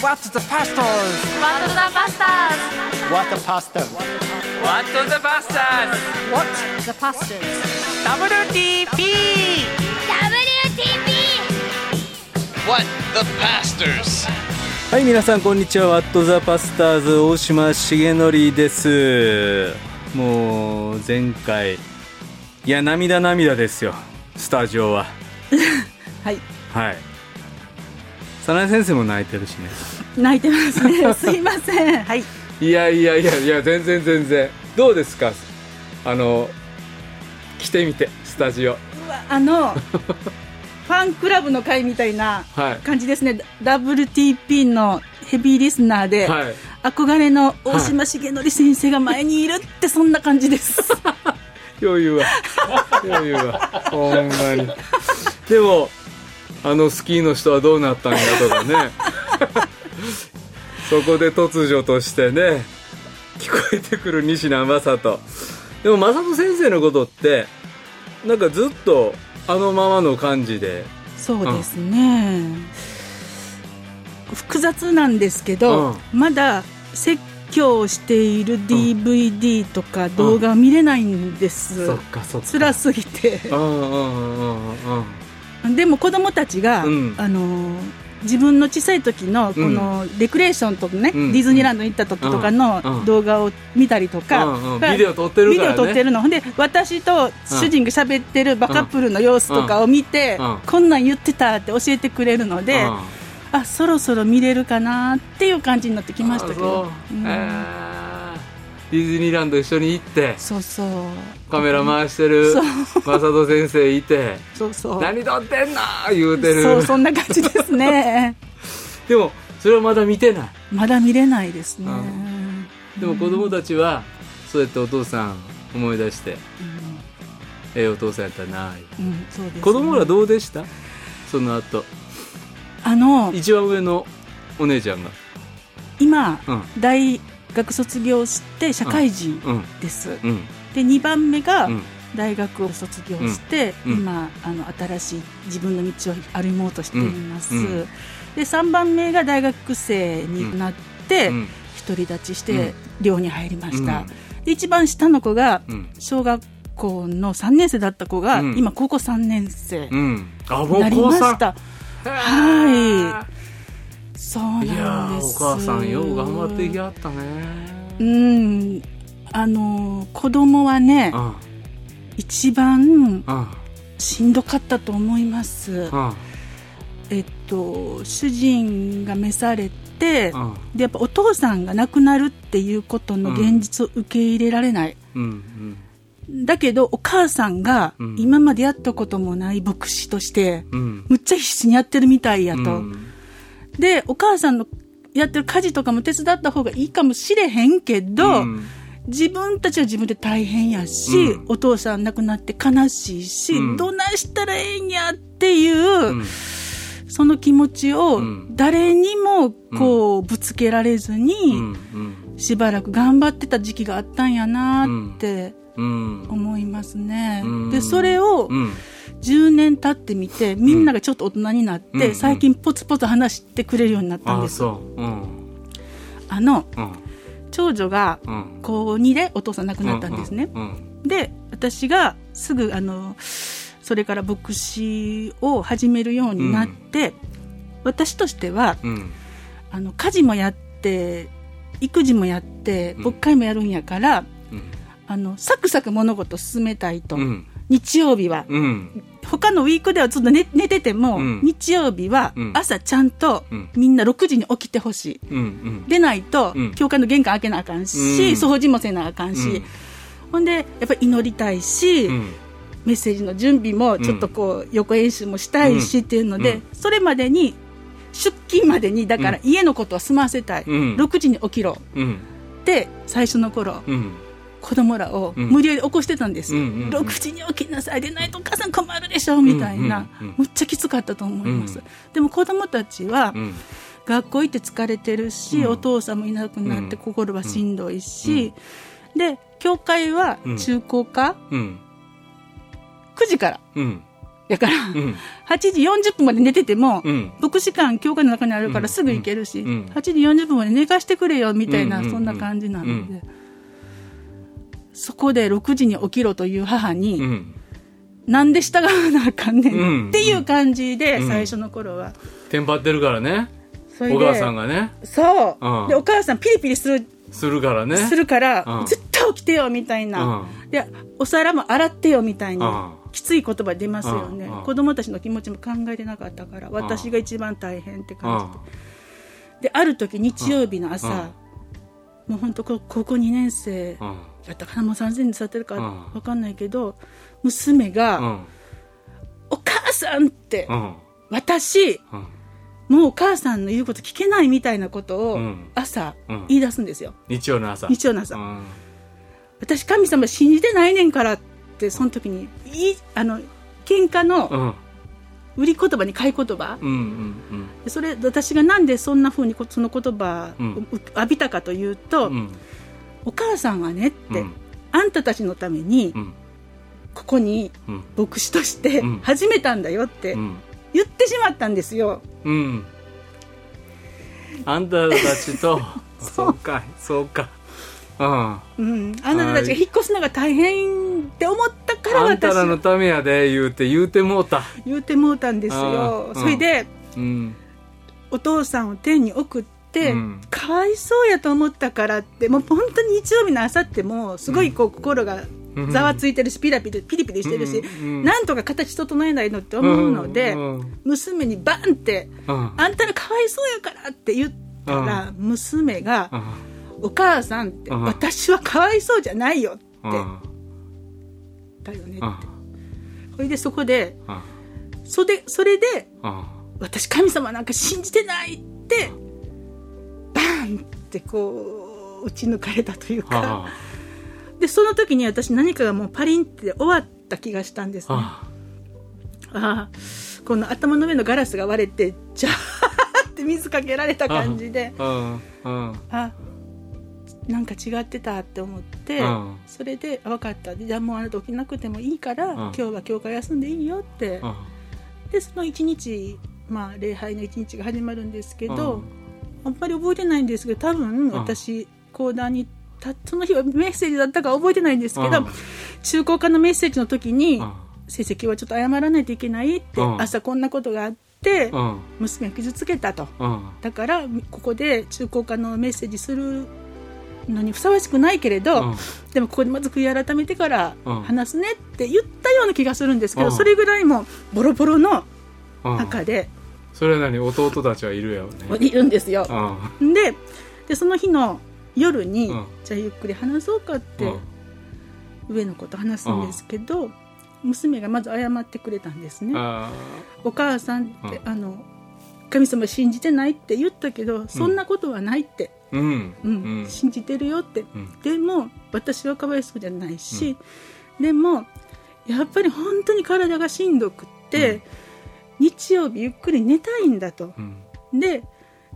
What the pastors? What the Bastards? What the pastors? What the Bastards? What? The Pastors. WTP! What the Pastors? はい皆さんこんにちはワットザパスターズ大島重則ですもう前回いや涙涙ですよスタジオははいはい早苗先生も泣いてるしね。泣いてますね。すいません。はい。いやいやいやいや全然全然。どうですか？あの来てみてスタジオ。あのファンクラブの会みたいなはい。感じですね、WTP のヘビーリスナーで、はい。憧れの大島重則先生が前にいるってそんな感じです。余裕は。余裕は。ほんまに。でもあのスキーの人はどうなったんやとかね。そこで突如としてね聞こえてくる西名正人。でも正人先生のことってなんかずっとあのままの感じで。そうですね、複雑なんですけど、まだ説教をしている DVD とか動画は見れないんです、そっかそっか。辛すぎて。うんうんうんうんうんでも子供たちが、うん。あの自分の小さい時のこのレクレーションとかね、うん。ディズニーランドに行った時とかうん。の動画を見たりとか、うんうん。ビデオ撮ってるからね。ビデオ撮ってるの。で私と主人が喋ってるバカップルの様子とかを見て、こんなん言ってたって教えてくれるので、あそろそろ見れるかなっていう感じになってきましたけあどディズニーランド一緒に行ってそうそう。カメラ回してる正人先生いてそうそう。何撮ってんの？言うてる。そうそんな感じですね。でもそれはまだ見てない。まだ見れないですね、でも子供たちはそうやってお父さん思い出して、ええお父さんやったなうんそうですね。子供らどうでした？その後。あの一番上のお姉ちゃんが。今、うん。大学卒業して社会人うん。です、うん。で2番目がうん。大学を卒業して、うん。うん。今あの新しい自分の道を歩もうとしています、うん。うんで3番目が大学生になって、うん。独り立ちしうん。て寮に入りました、うん。で一番下の子がうん。小学校の3年生だった子が、うん。今高校3年生になりました、はいそうなんです。いやーお母さんよう頑張ってきはったね。うん。あの子供はねうん。一番うん。しんどかったと思います。うん。えっと主人が召されてうん。でやっぱお父さんが亡くなるっていうことの現実を受け入れられない、うん。だけどお母さんがうん。今までやったこともない牧師としてうん。むっちゃ必死にやってるみたいやと、うんでお母さんのやってる家事とかも手伝った方がいいかもしれへんけど、うん。自分たちは自分で大変やし、うん。お父さん亡くなって悲しいし、うん。どないしたらええんやっていう、うん。その気持ちをうん。誰にもこうぶつけられずに、うん。しばらく頑張ってた時期があったんやなってうん。思いますね。うん。でそれをうん10年経ってみてみんながちょっと大人になって、うん。最近ポツポツ話してくれるようになったんあです。そう。うん。あのうん。長女がうん。高2でお父さん亡くなったんですね。うんで私がすぐあのそれから牧師を始めるようになって、私としてはうん。あの家事もやって育児もやってうん。牧会もやるんやから、うん。あのサクサク物事を進めたいと、うん日曜日は。うん。他のウィークではずっと寝寝てても、うん。日曜日はうん。朝ちゃんとうん。みんな6時に起きてほしい。うんうん。でないと、うん。教会の玄関開けなあかんし、うん。掃除もせなあかんし、うん。ほんでやっぱり祈りたいし、うん。メッセージの準備もちょっとこう横演習もしたいしっていうので、うん。それまでに出勤までにだから家のことは済ませたい、うん。6時に起きろ。うん。って最初の頃。うん子供らをうん。無理やり起こしてたんです、うんうんうん。6時に起きなさいでないとお母さん困るでしょみたいな、うんうんうん。むっちゃきつかったと思います、うん。でも子供たちはうん。学校行って疲れてるし、うん。お父さんもいなくなってうん。心はしんどいし、で教会は中高科、うん。9時から。うん。だから、うん。8時40分まで寝てても、うん。牧師館教会の中にあるからすぐ行けるし、うん。8時40分まで寝かしてくれよみたいな、うんうんそんな感じなので、うんそこで6時に起きろという母に、うん。なんで従わなあかんねうん。んっていう感じで、うん。最初の頃は。テンパってるからね。お母さんがね。そう、うん。でお母さんピリピリするするからね。するから、うん絶対起きてよみたいな、でお皿も洗ってよみたいな、うん。きつい言葉出ますよね、うん。うん。子供たちの気持ちも考えてなかったから私が一番大変ってうん感じで。である時日曜日の朝、うん。もう本当こ高校2年生うんやったかな。もう3000年経ってるかうん。分かんないけど娘が、うん。お母さんって、うん。私うん。もうお母さんの言うこと聞けないみたいなことをうん。朝うん。言い出すんですよ、日曜の朝。日曜の朝。うん。私神様信じてないねんからってその時にいいあの喧嘩のうん。売り言葉に買い言葉。それ私がなんでそんな風にこその言葉をうん。浴びたかというと、お母さんはねって、うん。あんたたちのためにうん。ここにうん。牧師としてうん。始めたんだよってうん。言ってしまったんですよ。うん。あんたたちと そう。かそうか。うん。うん、あなたたちが引っ越すのが大変って思ったからあんた私らのためやで言うて言うてもうた。言うてもうたんですよ。あ。ー。それで、うん。お父さんを天に送って、うん。かわいそうやと思ったからってもう本当に日曜日の朝ってもうすごいこう心がうん。ざわついてるしピラピラピリピリしてるし、うん。うん。なんとか形整えないのって思うので、うん。うん。娘にバンってうん「あんたらかわいそうやから」って言ったら、娘がうん「お母さん」って、うん。私はかわいそうじゃないよ」ってうん言ったよねって、うん。それでそこでうん。それでそれでうん。私神様なんか信じてないってバーンってこう打ち抜かれたというか。はでその時に私何かがもうパリンって終わった気がしたんですね。あ。ああこの頭の上のガラスが割れてジャーって水かけられた感じで。うんうんあ。なんか違ってたって思って、うんそれであ分かった。じゃあもうあなた起きなくてもいいから、今日は教会休んでいいよって、うんでその一日、まあ、礼拝の一日が始まるんですけど、うんあんまり覚えてないんですけど多分私、講談にたその日はメッセージだったか覚えてないんですけど、うん。中高科のメッセージの時にうん「先生今日はちょっと謝らないといけない」って、うん。朝こんなことがあって、うん。娘を傷つけたと。うん。だからここで中高科のメッセージするのにふさわしくないけれど、うん。でもここでまず悔い改めてからうん。話すねって言ったような気がするんですけど、うん。それぐらいもボロボロのうん。中でそれは何？弟たちはいるやろね。いるんですよ。うんででその日の夜に、うん。じゃあゆっくり話そうかって、うん。上の子と話すんですけど、娘がまず謝ってくれたんですね。あお母さんって、うん。あの神様信じてないって言ったけどそんなことはないって、ーうん。うん。うん。信じてるよって、うん。でも私はかわいそうじゃないし、でもやっぱり本当に体がしんどくって、日曜日ゆっくり寝たいんだと。うん。で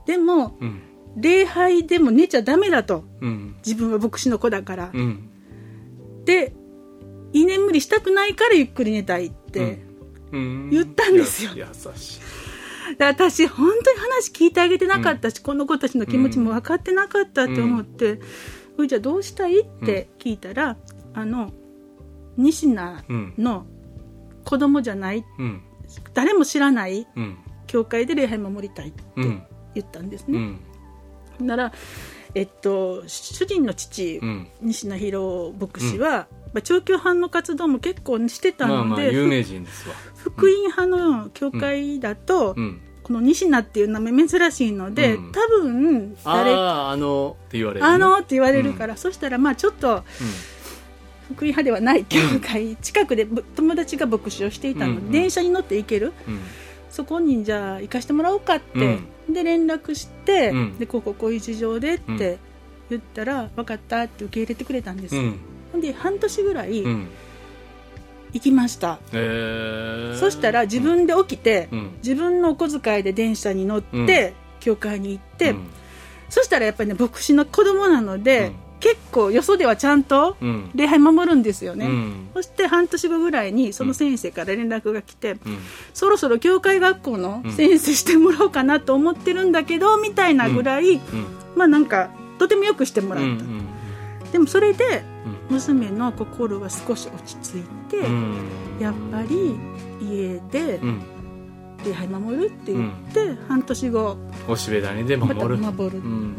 でもうん。礼拝でも寝ちゃダメだと。うん。自分は牧師の子だから、うん。で居眠りしたくないからゆっくり寝たいって、うん。言ったんですよ。や優しい。で私本当に話聞いてあげてなかったし、この子たちの気持ちも分かってなかったって思って、これじゃあどうしたい？って聞いたら、あの西名の子供じゃないうん誰も知らないうん。教会で礼拝守りたいってうん。言ったんですね、うん。ならえっと主人の父、うん。西名博牧師は、まあ、長距班の活動も結構してたまあので、まあ有名人ですわ。福音派の教会だと、うん。この西名っていう名前珍しいので、うん。多分誰あああのって言われるね。あのって言われるから、そしたらまあちょっと福音派ではない教会、近くでぶ友達が牧師をしていたの。で、うんうん。電車に乗って行ける。うん。そこにじゃあ行かしてもらおうかって、で連絡して、うん。でこうこうこういう事情でって言ったら、分かったって受け入れてくれたんです。ほん。で半年ぐらいうん。行きました、えー。そしたら自分で起きて、うん。自分のお小遣いで電車に乗って、教会に行って、うん。そしたらやっぱりね牧師の子供なので、うん結構よそではちゃんとうん。礼拝守るんですよね、うん。そして半年後ぐらいにその先生から連絡が来て、うん。そろそろ教会学校の先生してもらおうかなと思ってるんだけど、みたいなぐらい、うん。まあなんかとてもよくしてもらった、うん。でもそれでうん。娘の心は少し落ち着いて、うん。やっぱり家でうん。礼拝守るって言って、半年後おしべ谷で守る。守る、うん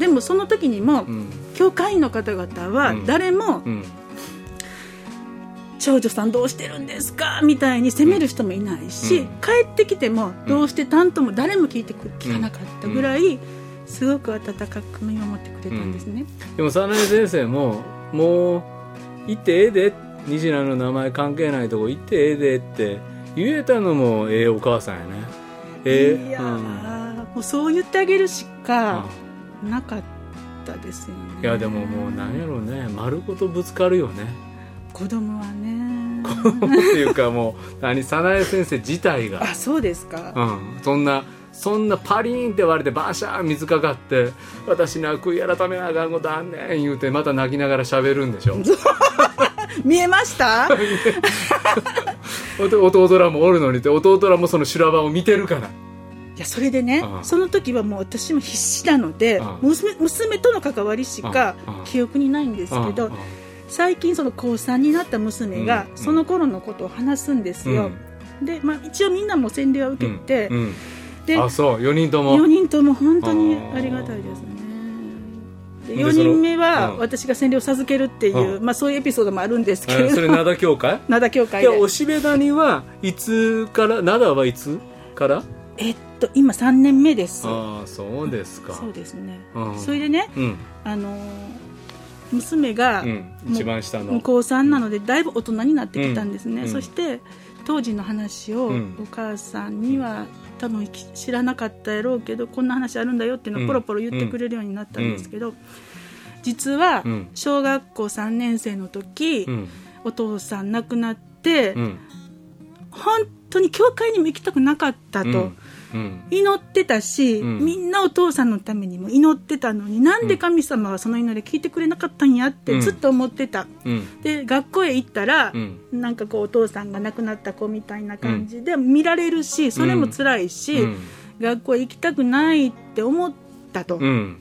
でもその時にも、うん。教会員の方々はうん。誰もうん。長女さんどうしてるんですか？みたいに責める人もいないし、うん。帰ってきてもどうして担当も誰も聞いてく聞かなかったぐらい、すごく温かく見守ってくれたんですね、でも早苗先生ももう行ってええで西名の名前関係ないとこ行ってええでって言えたのもええお母さんやね。ええ。いやうん。ー、もうそう言ってあげるしかなかったですよね。いやでももう何やろうね。丸ごとぶつかるよね。子供はね。っていうかもう何早苗先生自体が。あそうですか、うん、そんなそんなパリーンって割れてバシャーン水かかって私には悔い改めなあかんことあんねん言うてまた泣きながら喋るんでしょ。見えました？弟弟らもおるのにって弟らもその修羅場を見てるから。いやそれでね、うん。その時はもう私も必死なので、うん。娘娘との関わりしか記憶にないんですけど、最近その高3になった娘がうん。その頃のことを話すんですよ、で、まあ、一応みんなも洗礼は受けて、であそう。4人とも。4人とも本当にありがたいですね。でで4人目そは私が洗礼を授けるっていう、うん。まあ、そういうエピソードもあるんですけれどえそれ灘教会？灘教会で。いやおしべ谷はいつから？灘はいつから？えっと今3年目です。ああそうですか。そうですね、うん。それでねうん。あのー娘が、うん。一番下の。高3なのでだいぶ大人になってきたんですね、うん。そして当時の話をうん。お母さんには多分き知らなかったやろうけどこんな話あるんだよっていうのをポロポロ言ってくれるようになったんですけど、実はうん。小学校3年生の時、うん。お父さん亡くなって、うん。本当に教会にも行きたくなかったと。うん。祈ってたし、うん。みんなお父さんのためにも祈ってたのになんで神様はその祈り聞いてくれなかったんやってずっと思ってた、うん。で学校へ行ったら、うん。なんかこうお父さんが亡くなった子みたいな感じで見られるしそれも辛いし、うん。学校へ行きたくないって思ったと、うん。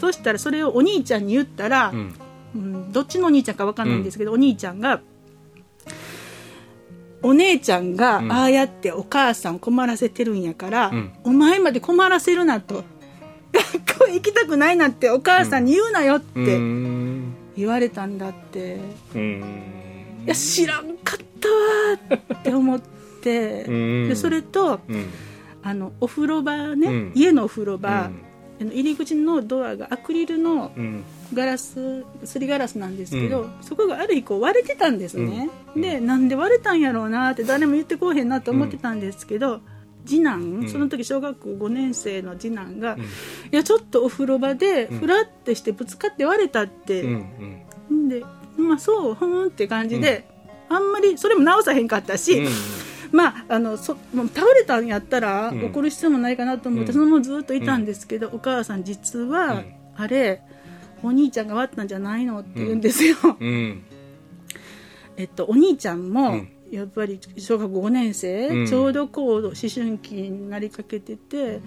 そしたらそれをお兄ちゃんに言ったら、うん。うんどっちのお兄ちゃんか分かんないんですけど、お兄ちゃんがお姉ちゃんがうん。ああやってお母さん困らせてるんやから、うん。お前まで困らせるなと。学校へ行きたくないなってお母さんに言うなよっうてん。言われたんだって、うん。いや知らんかったわーって思って。うん。でそれとうん。あのお風呂場ね、うん。家のお風呂場、うんあの入り口のドアがアクリルのうん。ガラスすりガラスなんですけど、そこがある日こう割れてたんですね、うん。でなんで割れたんやろうなって誰も言ってこうへんなと思ってたんですけど、次男、ん。その時小学校5年生の次男が、ん。いやちょっとお風呂場でふらってしてぶつかって割れたって、うんん。でまあそうほーんって感じで、あんまりそれも直さへんかったし、うんまあ、あのそもう倒れたんやったらうん。怒る必要もないかなと思って、うん。そのままずっといたんですけど、お母さん実は、うん。あれお兄ちゃんが割ったんじゃないのって言うんですよ、うん。えっと、お兄ちゃんも、うん。やっぱり小学校5年生、うん。ちょうどこう思春期になりかけてて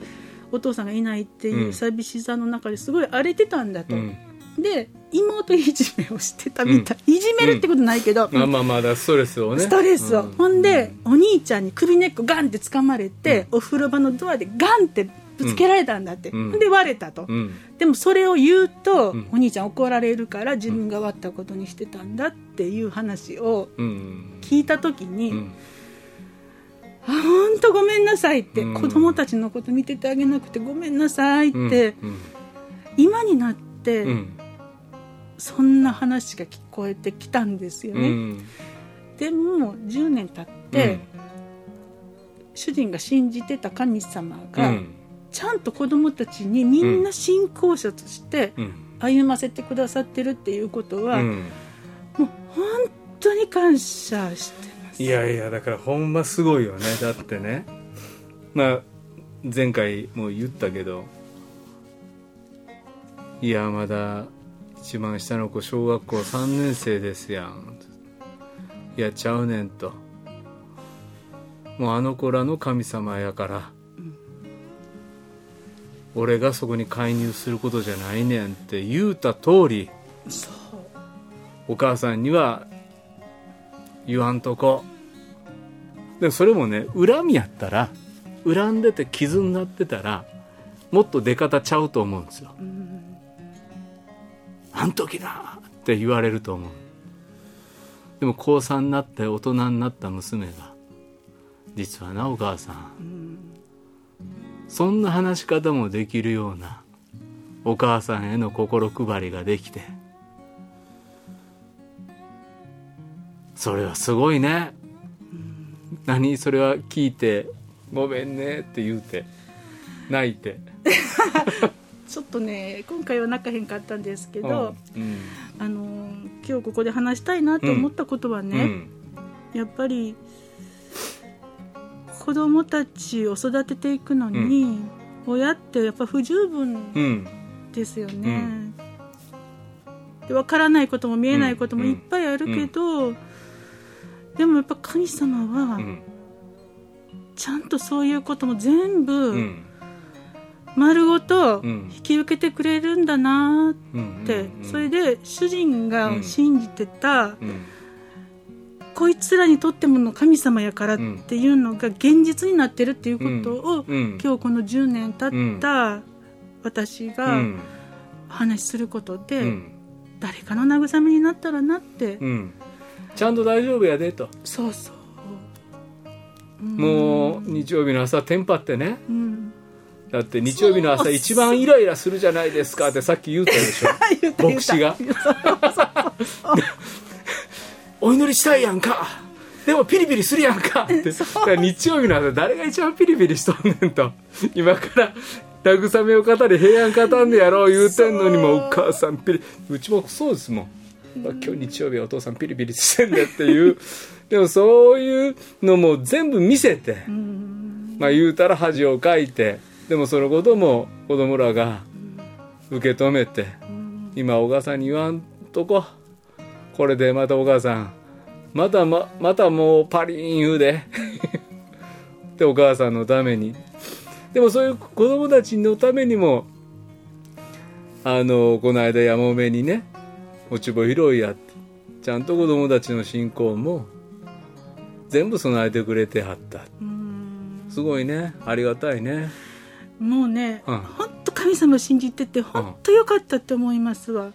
お父さんがいないっていううん。寂しさの中ですごい荒れてたんだと、うん。で妹いじめをしてたみたい、いじめるってことないけど、まあまあまあだストレスをねストレスを、うん。ほんでお兄ちゃんに首根っこガンって掴まれて、お風呂場のドアでガンってぶつけられたんだって、うん。で割れたと、うん。でもそれを言うと、うん。お兄ちゃん怒られるから自分が割ったことにしてたんだっていう話をうん。聞いた時に、うん。あ本当ごめんなさいって、うん。子供たちのこと見ててあげなくてごめんなさいって、うん。今になって、うんそんな話が聞こえてきたんですよね、うん。でも10年経って、主人が信じてた神様が、うん。ちゃんと子供たちにみんな信仰者としてうん。歩ませてくださってるっていうことは、うん。もう本当に感謝してます。いやいやだからほんますごいよね。だってね。まあ前回も言ったけどいやまだ一番下の子小学校3年生ですやん。いやちゃうねんと。もうあの子らの神様やから、俺がそこに介入することじゃないねんって言うた通りお母さんには言わんとこ。でもそれもね恨みやったら恨んでて傷になってたらもっと出方ちゃうと思うんですよ、あん時なって言われると思う。でも高3になって大人になった娘が実はなお母さん、そんな話し方もできるようなお母さんへの心配りができて。それはすごいね、何？それは聞いてごめんねって言うて泣いて。ちょっとね今回は泣かへんかったんですけど、うんあの今日ここで話したいなと思ったことはうね、ん。やっぱり子供たちを育てていくのに、親ってやっぱ不十分うん。ですよね、で分からないことも見えないこともいっぱいあるけど、でもやっぱ神様はうん。ちゃんとそういうことも全う部ん丸ごとうん。引き受けてくれるんだなっうんて、うんそれで主人が信じてた、うん。こいつらにとってもの神様やからっていうのが現実になってるっていうことを、うん。今日この10年経った私うが話しすることで、うん。誰かの慰めになったらなって、うん。ちゃんと大丈夫やでと。そうそう、うん。もう日曜日の朝テンパってね。うん、だって日曜日の朝一番イライラするじゃないですかってさっき言うたでしょ。牧師が。お祈りしたいやんか。でもピリピリするやんか。って。日曜日の朝誰が一番ピリピリしとんねんと。今から慰めを語り平安語んでやろう言うてんのにもうお母さんピリうちもそうですもん。今日日曜日お父さんピリピリしてんねっていう。でもそういうのも全部見せて、まあ言うたら恥をかいてでもそのことも子供らが受け止めて、今お母さんに言わんとこ。これでまたお母さん。またままたもうパリーン言うで。でお母さんのために。でもそういう子供たちのためにもあのこの間山埋めにね落ち穂拾いやってちゃんと子供たちの信仰も全部備えてくれてはった。すごいね。ありがたいねもうね、うん。本当神様信じてて本当よかったって思いますわ、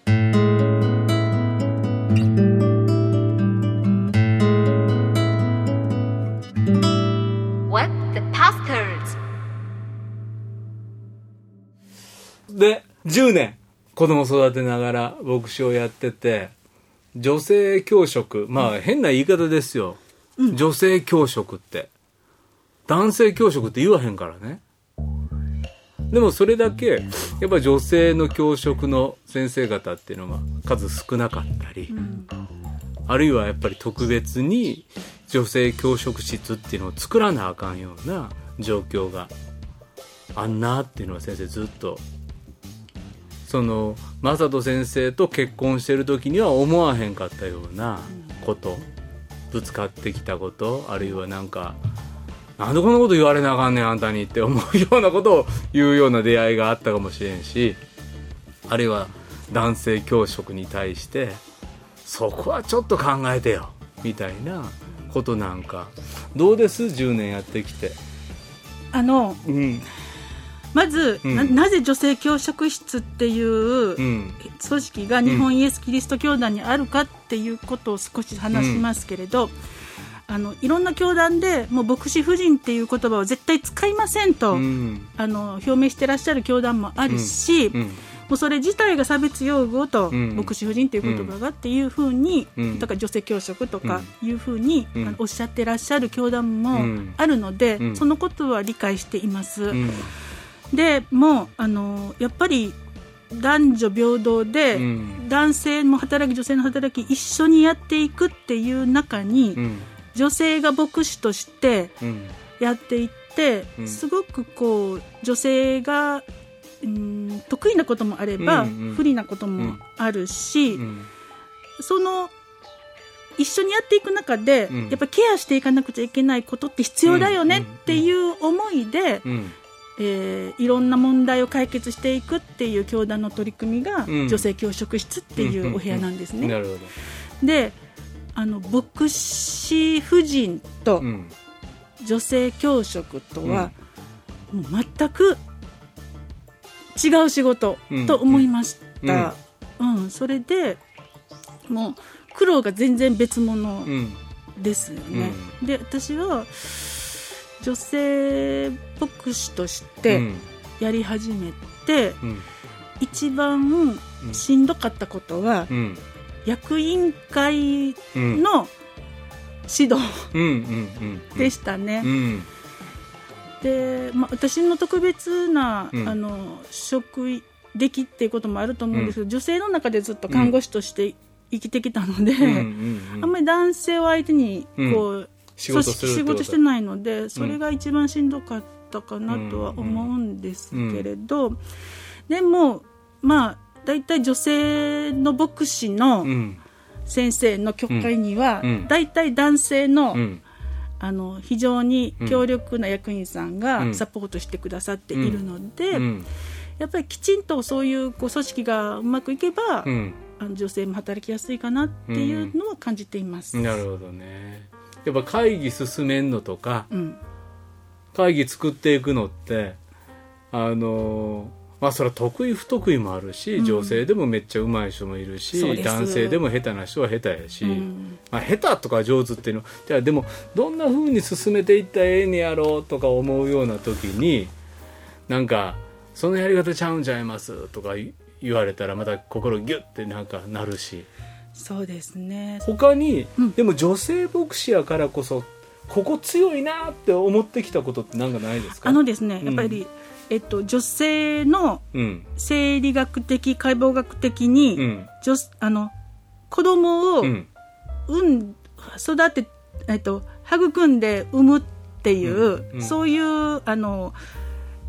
What the pastors? で10年子供育てながら牧師をやってて女性教職まあ変な言い方ですよ、女性教職って。男性教職って言わへんからねでもそれだけやっぱ女性の教職の先生方っていうのが数少なかったり、あるいはやっぱり特別に女性教職室っていうのを作らなあかんような状況があんなっていうのは先生ずっとその正人先生と結婚してる時には思わへんかったようなことぶつかってきたことあるいはなんかなんでこんなこと言われなあかんねんあんたにって思うようなことを言うような出会いがあったかもしれんしあるいは男性教職に対してそこはちょっと考えてよみたいなことなんか。どうです？10年やってきて。あのうん。まず、うん。ななぜ女性教職室っていううん。組織が日本イエス・キリスト教団にあるかっていうことを少し話しますけれど、あのいろんな教団でもう牧師夫人っていう言葉を絶対使いませんと、うん。あの表明してらっしゃる教団もあるし、うん。もうそれ自体が差別用語と、うん。牧師夫人っていう言葉がっていうふうに、うん。だから女性教職とかいうふうに、うん。あのおっしゃってらっしゃる教団もうん。あるので、うん。そのことは理解しています。うん。でもうあのやっぱり男女平等で、うん。男性も働き女性の働き一緒にやっていくっていう中に、うん女性が牧師としてうん。やっていって、うん。すごくこう女性がうん得意なこともあれば、うんうん。不利なこともあるし、うん。その一緒にやっていく中で、うん。やっぱケアしていかなくちゃいけないことって必要だよねっていう思いで、うん。えーいろんな問題を解決していくっていう教団の取り組みが、うん。女性教職室っていうお部屋なんですね。なるほど。であの牧師夫人とうん。女性教職とは、もう全く違う仕事と思いました、うん。それでもう苦労が全然別物うん。ですよね、で私は女性牧師としてやり始めて、うん。一番しんどかったことは、うん役員会うん。の指導うんうんうんでしたね、うん。で、まあ、私の特別な、うん。あの職歴っていうこともあると思うんですけど、女性の中でずっと看護師として生きてきたので、うんうんうん。あんまり男性を相手にこう、仕事するってこと。仕事してないのでそれが一番しんどかったかなとは思うんですけれど、でもまあ大体女性の牧師のうん先生の教会には、うん。大体男性の,、うん。あの非常に強力な役員さんうん。がサポートしてくださっているので、うん。やっぱりきちんとそういうこう組織がうまくいけば、うん。あの女性も働きやすいかなっていうのは感じています。なるほどね。やっぱ会議進めんのとかうん。会議作っていくのってあのまあそれは得意不得意もあるし、うん。女性でもめっちゃ上手い人もいるし男性でも下手な人は下手やし、うん。まあ、下手とか上手っていうのじゃあでもどんな風に進めていったらええねやろうとか思うような時になんか「そのやり方ちゃうんちゃいます」とか言言われたらまた心ギュッてなんかなるし。そうですね。他に、うん。でも女性牧師やからこそここ強いなって思ってきたことってなんかないですか？あのですねうんやっぱり、えっと、女性のうん。生理学的解剖学的に、うん。女あの子供をうん。産ん育て、えっと、育んで産むっていう、うん。うん。そういうあの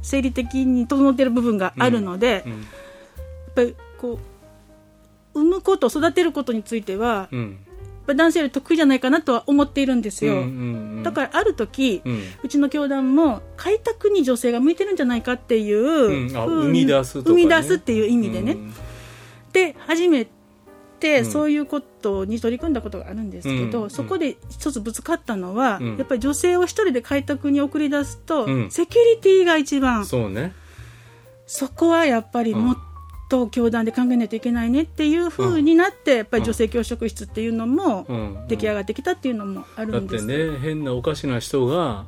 生理的に整っている部分があるので、うん。やっぱりこう産むこと育てることについては、うん男性より得意じゃないかなとは思っているんですよ、うんうんだからある時、うん。うちの教団も開拓に女性が向いてるんじゃないかっていう、うん。生み出すとかね。生み出すっていう意味でね、うん。で初めてうん。そういうことに取り組んだことがあるんですけど、うん。そこで一つぶつかったのは、うん。やっぱり女性を一人で開拓に送り出すと、うんセキュリティが一番そそうねこはやっぱりもっと教団で考えないといけないねっていうふうになって、やっぱり女性教職室っていうのもうん。出来上がってきたっていうのもあだってるんです、ね変なおかしな人が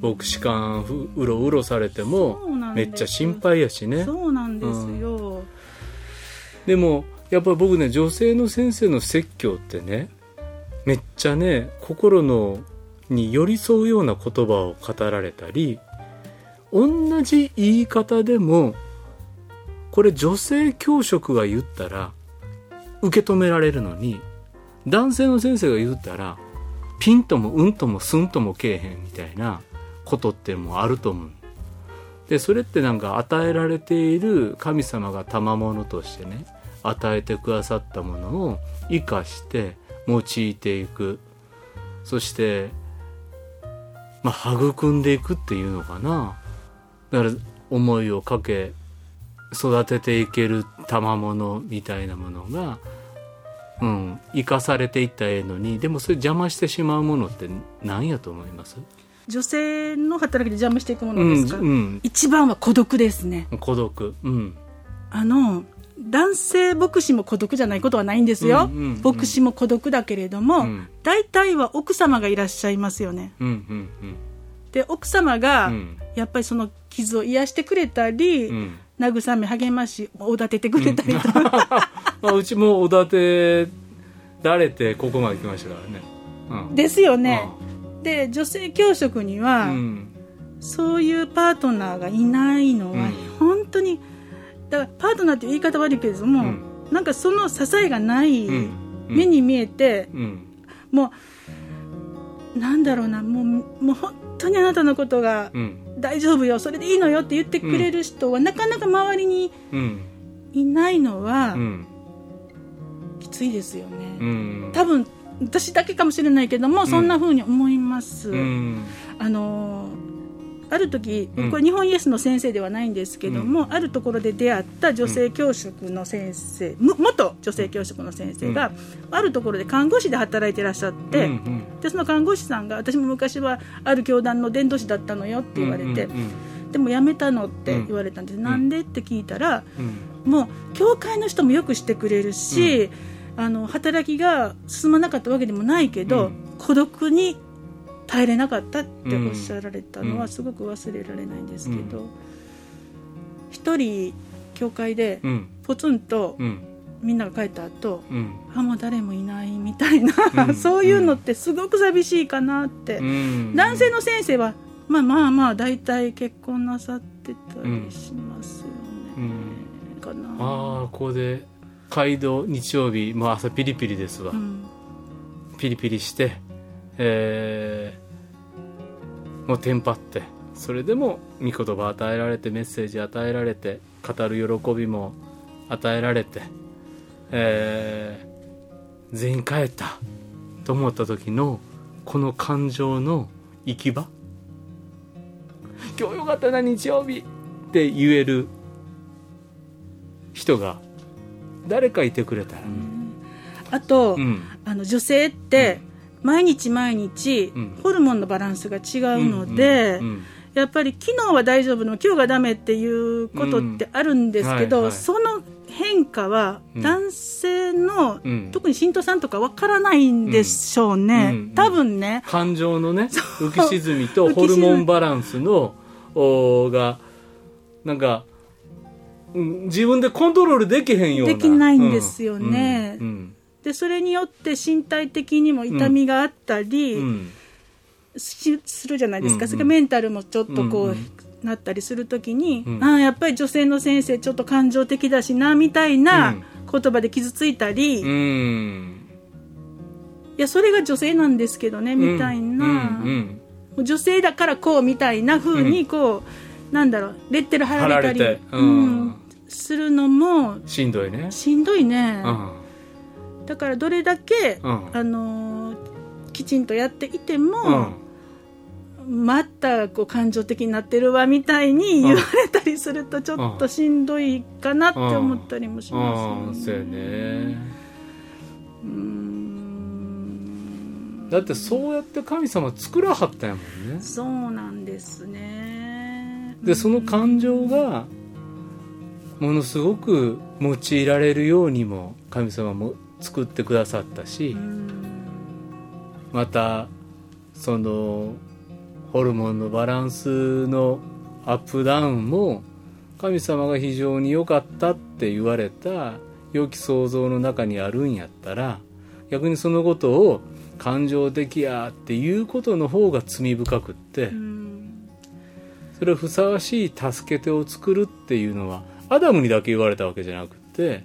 牧師館ふうろうろされてもめっちゃ心配やしね。そうなんですよ、でもやっぱり僕ね女性の先生の説教ってねめっちゃね心のに寄り添うような言葉を語られたり同じ言い方でもこれ女性教職が言ったら受け止められるのに男性の先生が言ったらピンともうんともすんともけえへんみたいなことってもうあると思う。でそれってなんか与えられている神様が賜物としてね与えてくださったものを生かして用いていくそしてまあ育んでいくっていうのかなだから思いをかけ育てていける賜物みたいなものがうん生かされていったらええのにでもそれ邪魔してしまうものって何やと思います？女性の働きで邪魔していくもうんのですか、うん。一番は孤独ですね。孤独。うん。あの男性牧師も孤独じゃないことはないんですよ、うんうんうん。牧師も孤独だけれども、うん。大体は奥様がいらっしゃいますよね。うんうんうん。で奥様がうん。やっぱりその傷を癒してくれたり、うん慰め励ましおだててくれたりとか、まあ、うちもおだてられてここまで来ましたからね。うん、ですよね、で女性教職には、うん。そういうパートナーがいないのは、うん。本当にだからパートナーって言い方悪いけれども、うん。なんかその支えがない、うん。目に見えて、うん。もうなんだろうなもうもう本当にあなたのことがうん大丈夫よそれでいいのよって言ってくれる人は、なかなか周りにうん。いないのはうん。きついですよね、うん。多分私だけかもしれないけども、そんな風に思います、うん。あのある時うん。これ日本イエスの先生ではないんですけども、あるところで出会った女性教職の先生、む元女性教職の先生が、あるところで看護師で働いてらっしゃって、うんでその看護師さんが私も昔はある教団の伝道師だったのよって言われて、うんうんでも辞めたのって言われたんです、なんでって聞いたらうん。もう教会の人もよくしてくれるし、あの働きが進まなかったわけでもないけど、うん。孤独に耐えれなかったっておっしゃられたのうん。はすごく忘れられないんですけど一、人教会でうん。ポツンとうん。みんなが帰った後、うん。あもう誰もいないみたいな、うん。そういうのってすごく寂しいかなって、うん。男性の先生はまあまあまあ大体結婚なさってたりしますよね、かな。ああここで街道日曜日もう朝ピリピリですわ、うん。ピリピリしてえーもうテンパって。それでも御言葉与えられてメッセージ与えられて語る喜びも与えられてえー全員帰ったと思った時のこの感情の行き場。今日よかったな日曜日って言える人が誰かいてくれたら、あと、うん。あの女性って毎日毎日うん。ホルモンのバランスが違うので、やっぱり昨日は大丈夫の今日がダメっていうことってあるんですけど、うん。はいはい。その変化はうん。男性の、うん。特に信徒さんとかわからないんでしょうね、うん。うん。多分ね。感情のね浮き沈みとホルモンバランスのおがなんか、うん自分でコントロールできへんような。できないんですよねでそれによって身体的にも痛みがあったり、するじゃないですか、うんうん。それからメンタルもちょっとこう、うんうん。なったりするときに、うん。ああやっぱり女性の先生ちょっと感情的だしなみたいなうん。言葉で傷ついたり、ういんやそれが女性なんですけどねみたいな、うんうん。女性だからこうみたいな風にこう、なんだろうレッテル貼られたりううん。んするのもしんどいね。しんどいね、うんだからどれだけ、うん。あのーきちんとやっていてうん。も、またこう感情的になってるわみたいに言われたりするとちょっとしんどいかなって思ったりもしますそうやよね。ねうーん。だってそうやって神様作らはったんやもんね。そうなんですね。でその感情がものすごく用いられるようにも神様も作ってくださったしうん。またそのホルモンのバランスのアップダウンも神様が非常に良かったって言われた良き創造の中にあるんやったら逆にそのことを感情的やっていうことの方が罪深くって、うん。それをふさわしい助け手を作るっていうのはアダムにだけ言われたわけじゃなくって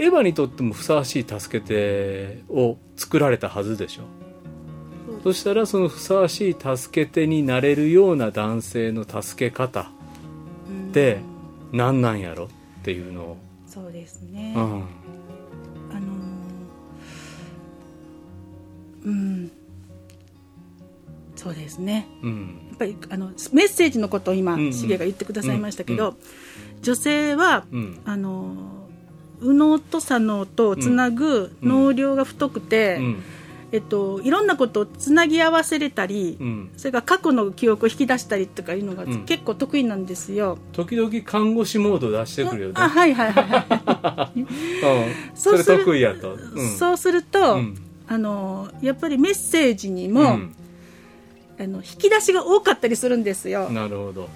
エヴァにとってもふさわしい助け手を作られたはずでしょ。そしたらそのふさわしい助け手になれるような男性の助け方って何なんやろっていうのを、そうですね。うん、あのーうん。そうですね。うん。やっぱりあのメッセージのことを今、うんうん。シゲが言ってくださいましたけど、うん女性は、うん。あの右脳と左脳とつなぐ脳量が太くて、うん。えっと、いろんなことをつなぎ合わせれたり、うん。それから過去の記憶を引き出したりとかいうのがうん。結構得意なんですよ。時々看護師モード出してくるよね。あはいはいはい。はい。うん、それそうする得意やと、うん。そうすると、うん。あのやっぱりメッセージにも、うん。あの引き出しが多かったりするんですよ。なるほど、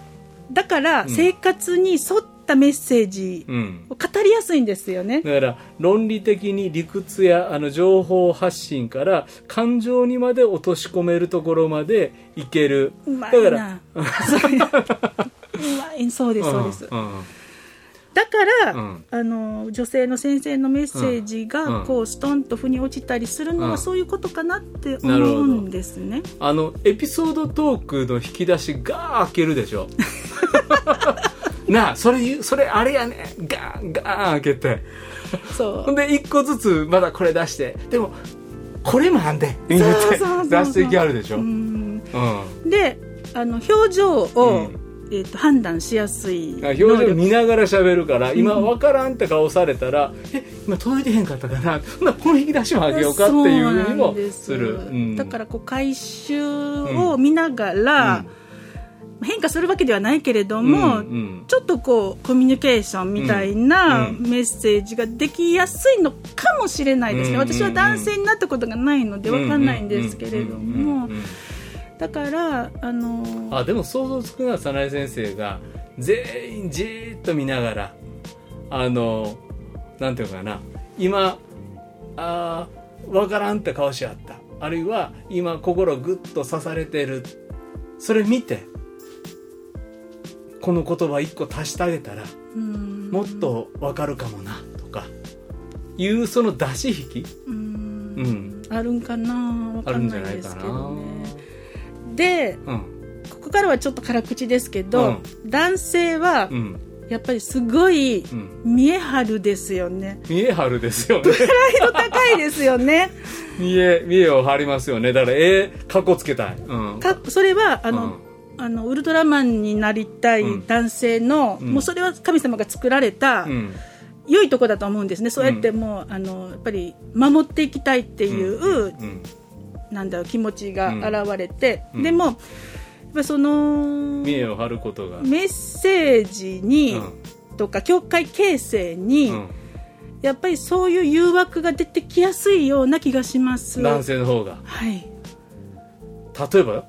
だから、ん。生活に沿ったメッセージうん、を語りやすいんですよね。だから論理的に理屈やあの情報発信から感情にまで落とし込めるところまでいける。だから うまい。そうですそうです。んん。だから、うん。あの女性の先生のメッセージうん。がこうストンと腑に落ちたりするのはうん。そういうことかなって思うんですね。あのエピソードトークの引き出しガー開けるでしょ なあそれ言うそれあれやね。ガーンガーン開けて。そう。で一個ずつまだこれ出して。でもこれもあんで。言ってそうそうそう。出していきあるでしょ、ううん。んであの表情を、うん。えー、と判断しやすい表情見ながら喋るから今分からんって顔されたら、え今届いてへんかったかな。ほなこの引き出しもあげようかっていうふうにもする。そうなん。だからこう回収を見ながら、変化するわけではないけれども、うんうん。ちょっとこうコミュニケーションみたいなうんメッセージができやすいのかもしれないですね、うん私は男性になったことがないのでわかんないんですけれども、だからあのあでも想像つくな早苗先生が。全員じーっと見ながらあのなんていうのかな。今あー分からんって顔しちゃった。あるいは今心ぐっと刺されてる。それ見てこの言葉一個足してあげたらうん。もっと分かるかもなとかいうその出し引き。うん。うん。あるんかな？わかんないですけどね。でうん。ここからはちょっと辛口ですけど、男性はうん。やっぱりすごいうん。見え張るですよね。見え張るですよね。プライド高いですよね。見え見えを張りますよね。だからええかっこつけたい、うん、かそれはあの、うんあのウルトラマンになりたいうん男性の、うん。もうそれは神様が作られたうん。良いとこだと思うんですね、そうやってもうあのやっぱり守っていきたいっていう、うん。なんだろう気持ちが現れて、うん。でもやっぱりその見えを張ることが、メッセージに、うとか教会形成に、んやっぱりそういう誘惑が出てきやすいような気がします。男性の方がはい例えばよ、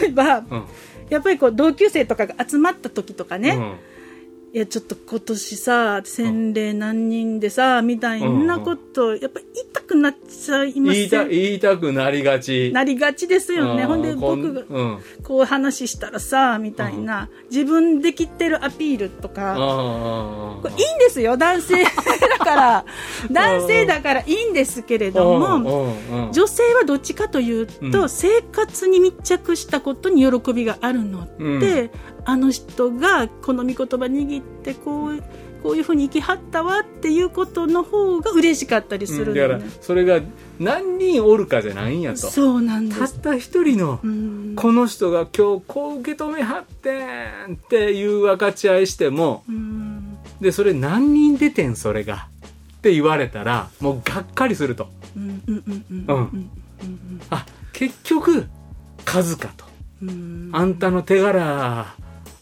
例えば、うんやっぱりこう同級生とかが集まった時とかね、うん。いやちょっと今年さ洗礼何人でさ、みたいなことやっぱり言いたくなっちゃいま言いた言いたくなりがち。なりがちですよね、うん。ほんで僕がうん。こう話したらさみたいな、自分できってるアピールとあか、あこれいいんですよ男性だから。男性だからいいんですけれども、も女性はどっちかというと、うん。生活に密着したことに喜びがあるのって、うあの人がこの御言葉握ってこうこういうふうに生きはったわっていうことの方が嬉しかったりするのね。だから、それが何人おるかじゃないんやと。そうなんです、たった一人のうん。この人が今日こう受け止めはってんっていう分かち合いしてもうん。でそれ何人出てんそれがって言われたらもうがっかりすると。うん。うんうんうんうん。あ結局数かと。うん。あんたの手柄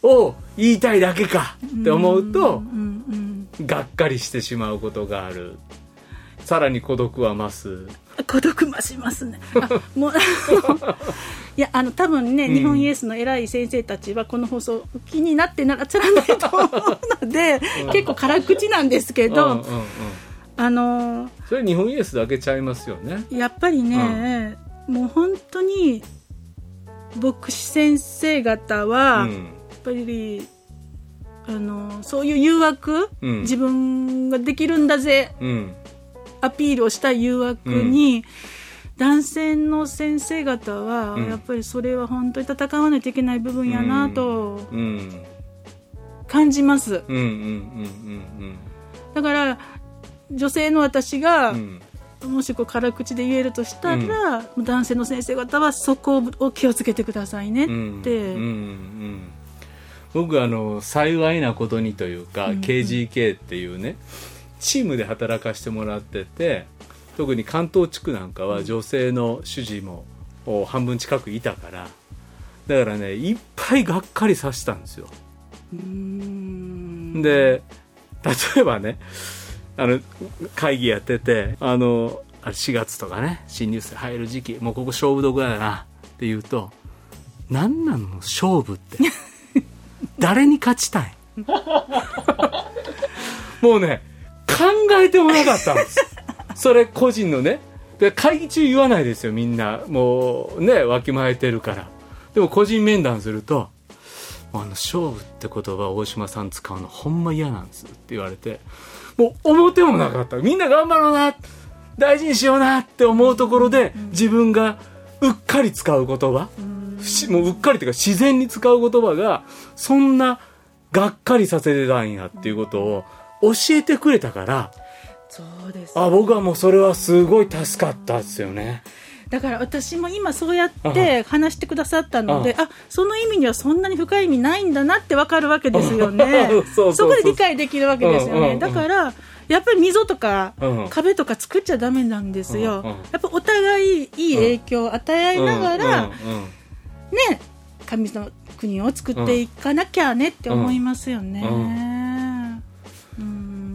を言いたいだけかって思うとうんうんがっかりしてしまうことがある。さらに孤独は増す。孤独増しますね。あもう いやあの多分ね、うん。日本イエスの偉い先生たちはこの放送気になってならつらないと思うので、結構辛口なんですけど、うんうんうん。あのそれ日本イエスだけちゃいますよね。やっぱりね、もう本当に牧師先生方は、うんぱりあのそういう誘惑、うん。自分ができるんだぜうん。アピールをした誘惑に、男性の先生方は、うん。やっぱりそれは本当に戦わないといけない部分やなとうん。感じます、うんうんうんだから女性の私が、うん。うんもしこう辛口で言えるとしたら、男性の先生方はそこを気をつけてくださいねって、うんうんうん僕あの幸いなことにというか、うん KGK っていうねチームで働かせてもらってて特に関東地区なんかは女性の主事もお半分近くいたからだからねいっぱいがっかりさせたんですよ。で例えばねあの会議やっててあのあれ4月とかね新入生入る時期もうここ勝負どころだなって言うと何なの勝負って 誰に勝ちたい？もうね考えてもなかったんです。それ個人のね。で会議中言わないですよみんな。もうねわきまえてるから。でも個人面談するとあの勝負って言葉大島さん使うのほんま嫌なんですって言われてもう思ってもなかった。みんな頑張ろうな。大事にしようなって思うところで自分がうっかり使う言葉。しもううっかりっていうか自然に使う言葉がそんながっかりさせてたんやっていうことを教えてくれたからそうです。あ僕はもうそれはすごい助かったですよね。だから私も今そうやって話してくださったのであその意味にはそんなに深い意味ないんだなってわかるわけですよね。そこで理解できるわけですよね、だからやっぱり溝とかうん壁とか作っちゃダメなんですよ、やっぱお互いいい影響を与え合いながら、ね神の国を作っていかなきゃねって思いますよね、うん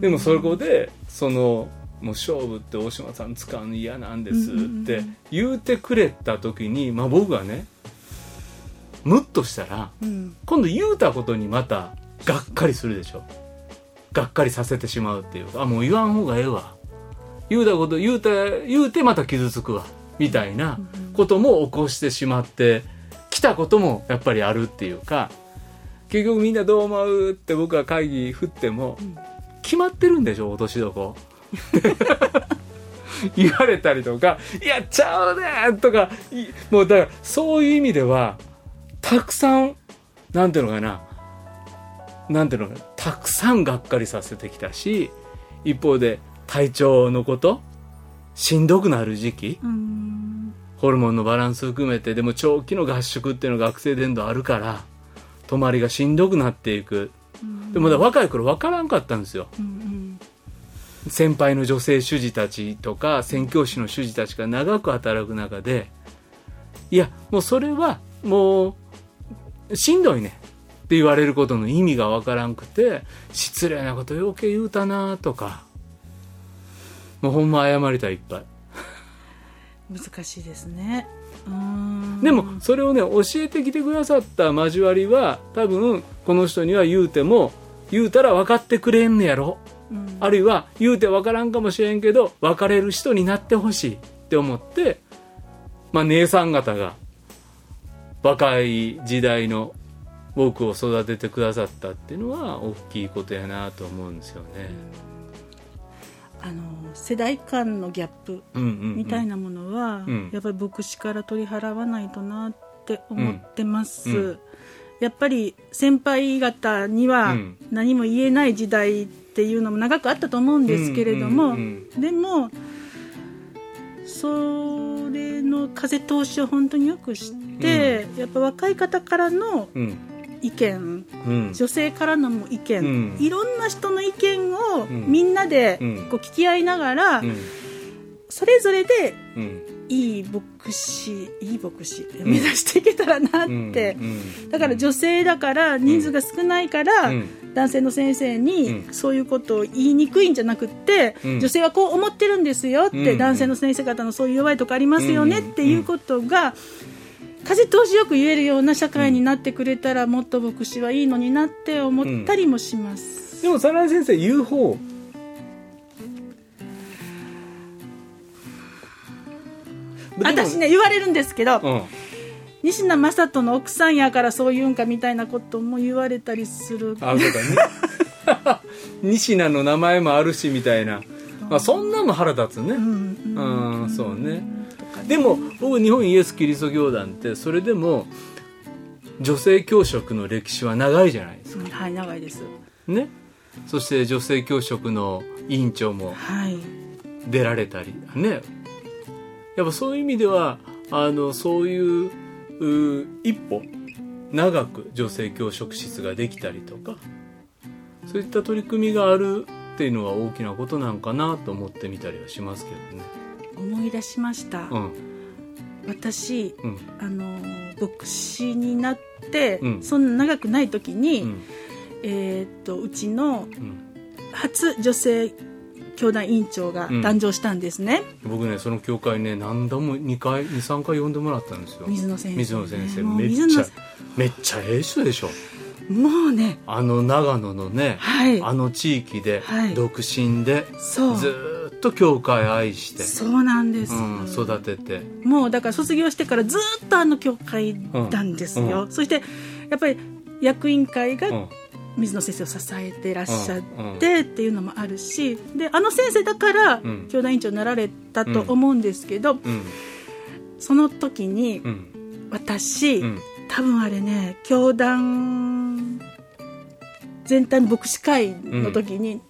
でもそこでそのもう勝負って大島さん使うの嫌なんですって言うてくれた時に、まあ、僕はねムッとしたらうん。今度言うたことにまたがっかりするでしょ。がっかりさせてしまうっていうかあもう言わん方がええわ。言うたこと言うた言うてまた傷つくわ。みたいなことも起こしてしまってきたこともやっぱりあるっていうか結局みんなどう思うって僕は会議振っても、決まってるんでしょ落としどこ 言われたりとか「いやちゃうね!」とかいもうだからそういう意味ではたくさんなんていうのかななんていうのかなたくさんがっかりさせてきたし一方で体調のことしんどくなる時期うんホルモンのバランス含めてでも長期の合宿っていうのが学生伝道あるから泊まりがしんどくなっていく。でもまだ若い頃分からんかったんですよ。うん先輩の女性主事たちとか宣教師の主事たちが長く働く中でいやもうそれはもうしんどいねって言われることの意味が分からんくて失礼なこと余計言うたなとかもうほんま謝りたいいっぱい難しいですね。うん。でもそれをね教えてきてくださった交わりは多分この人には言うても言うたら分かってくれんねやろ。うん。あるいは言うて分からんかもしれんけど別れる人になってほしいって思って、まあ、姉さん方が若い時代の僕を育ててくださったっていうのは大きいことやなと思うんですよね。あの世代間のギャップみたいなものは、うん。やっぱり牧師から取り払わないとなって思ってます、うん。うんやっぱり先輩方にはうん。何も言えない時代っていうのも長くあったと思うんですけれども、でもそれの風通しを本当によく知って、やっぱ若い方からのうん意見。うん。女性からのも意見、うん。いろんな人の意見をん。みんなでうん。こう聞き合いながら、うん。それぞれでうん。いい牧師いい牧師目指していけたらなって、うん。うん。だから女性だから人数が少ないから、うん。男性の先生にうそういうことを言いにくいんじゃなくって、うん。女性はこう思ってるんですよって、うん。男性の先生方のそういう弱いとこありますよねうんっていうことが、風通しよく言えるような社会になってくれたら、もっと牧師はいいのになって思ったりもします。でも早苗先生言う方。私ね言われるんですけど、うん。西名正人の奥さんやからそう言うんかみたいなことも言われたりする。あそうだね。西名の名前もあるしみたいな、まあ、そんなんも腹立つね。うんうんそうねでも僕日本イエス・キリスト教団ってそれでも女性教職の歴史は長いじゃないですか。うんはい長いです。ね？そして女性教職の委員長もはい。出られたりね？やっぱそういう意味ではあのそういうう一歩長く女性教職室ができたりとかそういった取り組みがあるっていうのは大きなことなんかなと思ってみたりはしますけどね。思い出しました、うん。私うん。あの牧師になって、うん。そんな長くない時に、うん。えーっとうちのうん。初女性教団委員長がうん。誕生したんですね、僕ねその教会ね何度も2回23回呼んでもらったんですよ。水野先生水野先生。めっちゃめっちゃええ人でしょ。もうね。あの長野のね、はい。あの地域で、はい。独身でそう。ずーっと教会愛して、そうなんです、うん、育てて。もうだから卒業してからずっとあの教会なんですよ、うんそしてやっぱり役員会がうん。水野先生を支えてらっしゃっうんてっていうのもあるしであの先生だからうん。教団委員長になられたと思うんですけど、うん。その時にうん。私、うん。多分あれね教団全体の牧師会の時に、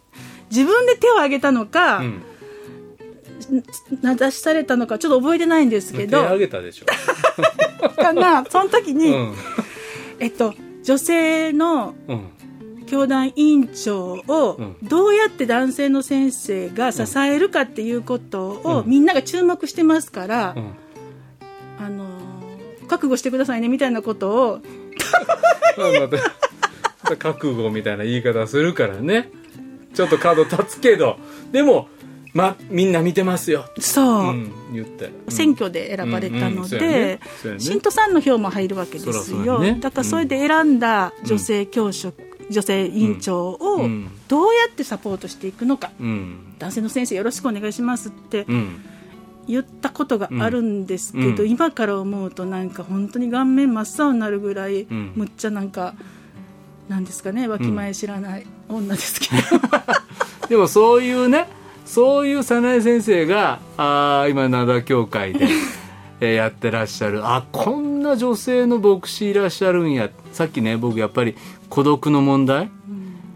自分で手を挙げたのか、うん名指しされたのかちょっと覚えてないんですけ手ど挙げたでしょ。かな。その時に、うん。えっと、女性のうん。教団委員長をうん。どうやって男性の先生が支えるかっていうことをうん。みんなが注目してますから、うん。あのー覚悟してくださいねみたいなことを。覚悟みたいな言い方するからね。ちょっと角立つけど。でもまみんな見てますよ、そう、うん、言って、うん。選挙で選ばれたのうんうん。そうやね。でそうやね。信徒さんの票も入るわけですよ、やね。だからそれで選んだ女性教職、女性委員長をうん。どうやってサポートしていくのか、うん。男性の先生よろしくお願いしますってうん。言ったことがあるんですけど、うん。今から思うとなんか本当に顔面真っ青になるぐらい、ん。むっちゃなんかなんですかねわきまえ知らない女ですけど、でもそういうねそういう早苗先生があー今灘協会で、えーやってらっしゃる。あこんな女性の牧師いらっしゃるんや。さっきね僕やっぱり孤独の問題、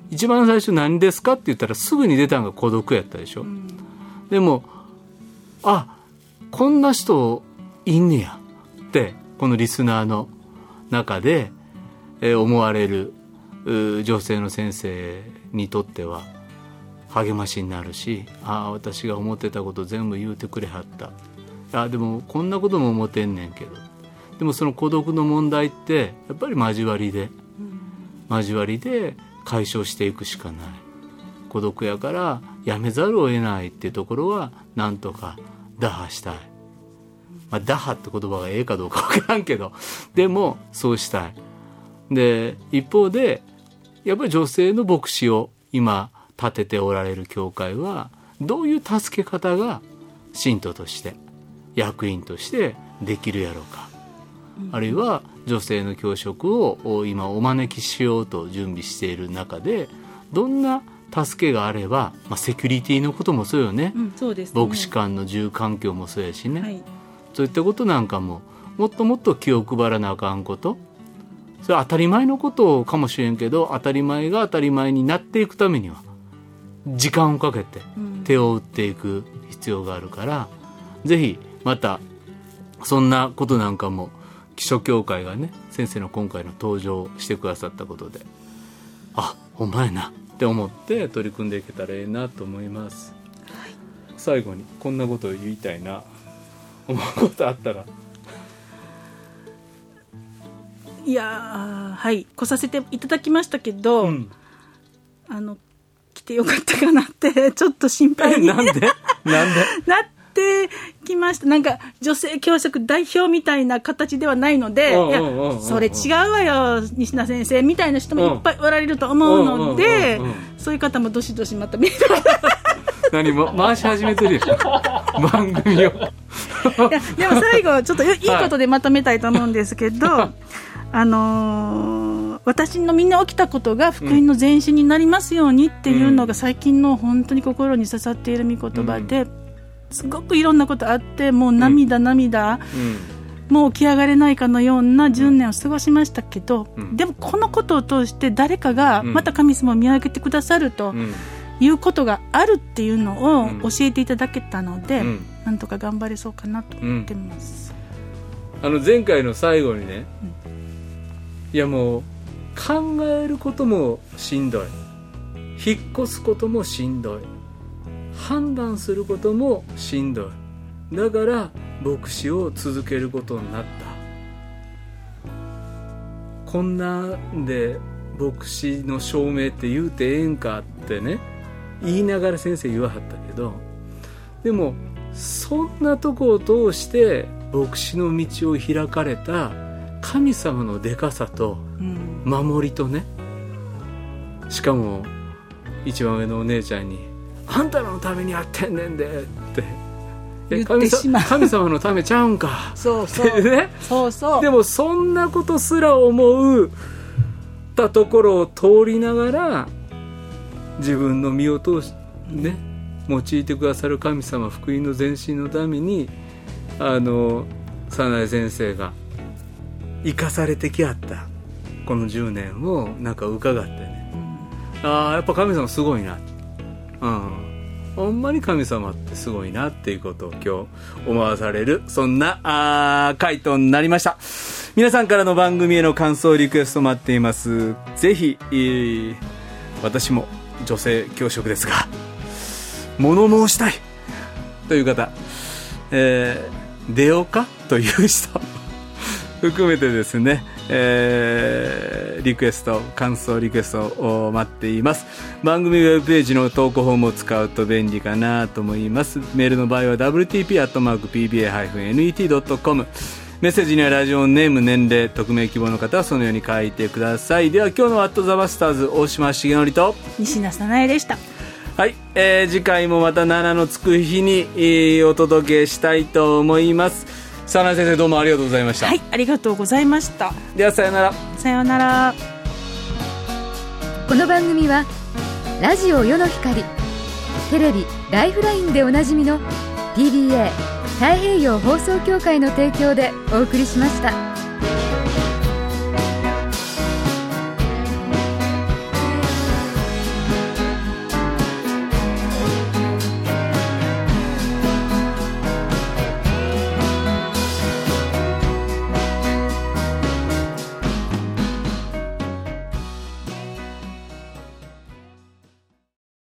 一番最初何ですか？って言ったらすぐに出たのが孤独やったでしょ、でもあこんな人いんねや。ってこのリスナーの中で、えー思われる女性の先生にとっては励ましになるしああ私が思ってたこと全部言うてくれはった。あでもこんなことも思ってんねんけど。でもその孤独の問題ってやっぱり交わりで交わりで解消していくしかない。孤独やからやめざるを得ないっていうところはなんとか打破したい、まあ、打破って言葉がええかどうか分からんけどでもそうしたい。で一方でやっぱり女性の牧師を今立てておられる教会はどういう助け方が信徒として役員としてできるやろうか、あるいは女性の教職を今お招きしようと準備している中でどんな助けがあれば、まあ、セキュリティのこともそうよね、うんそうですね。牧師間の住環境もそうやしね、はい。そういったことなんかももっともっと気を配らなあかんこと。それは当たり前のことかもしれんけど当たり前が当たり前になっていくためには時間をかけてうん。手を打っていく必要があるから、ぜひまたそんなことなんかも基礎協会がね先生の今回の登場してくださったことであほんまやなって思って取り組んでいけたらええなと思います、最後にこんなことを言いたいな思うことあったら。いやーはい来させていただきましたけど、うん。あの来てよかったかなって ちょっと心配に。なんで？なんで？なってきました。なんか女性教職代表みたいな形ではないので、うんいやそれ違うわよ西田先生。みたいな人もいっぱいおられると思うのでそういう方もどしどしまたメール。を 何も回し始めてるよ番組を。いやでも最後ちょっといいことでまとめたいと思うんですけど、あのー私の身に起きたことが福音の前進になりますようにっていうのが最近の本当に心に刺さっている御言葉で、すごくいろんなことあってもう涙涙、もう起き上がれないかのような10年を過ごしましたけど、うん。でもこのことを通して誰かがうん。また神様を見上げてくださるとうん。うんいうことがあるっていうのをうん。教えていただけたので、うん。なんとか頑張れそうかなと思ってます。あの前回の最後にね、いやもう考えることもしんどい。引っ越すこともしんどい。判断することもしんどい。だから牧師を続けることになった。こんなんで牧師の証明って言うてええんかってね言いながら先生言わはったけどでもそんなとこを通して牧師の道を開かれた神様のでかさとうん。守りとね。しかも一番上のお姉ちゃんに「あんたらのためにやってんねんで」って「言ってしまう。神様のためちゃうんか」そうそう。ね。そうそう。でもそんなことすら思うったところを通りながら自分の身を通しね用いてくださる神様福音の前進のためにあの早苗先生が生かされてきあったこの10年をなんか伺ってね、ああやっぱ神様すごいな。うん。ほんまに神様ってすごいなっていうことを今日思わされるそんなあー回答になりました。皆さんからの番組への感想リクエスト待っています。ぜひ、えー私も女性教職ですが物申したい。という方、えー出ようか？という人含めてですね、えーリクエスト感想リクエストを待っています。番組ウェブページの投稿フォームを使うと便利かなと思います。メールの場合は wtp.pba-net.com メッセージにはラジオネーム年齢匿名希望の方はそのように書いてください。では今日の「ワット・ザ・バスターズ」大島重則と。西名早苗でした。はい、えー次回もまた7のつく日に、えーお届けしたいと思います佐野先生どうもありがとうございました、はいありがとうございました。ではさよなら。さようなら。この番組はラジオ世の光テレビ「ライフライン」でおなじみの TBA 太平洋放送協会の提供でお送りしました。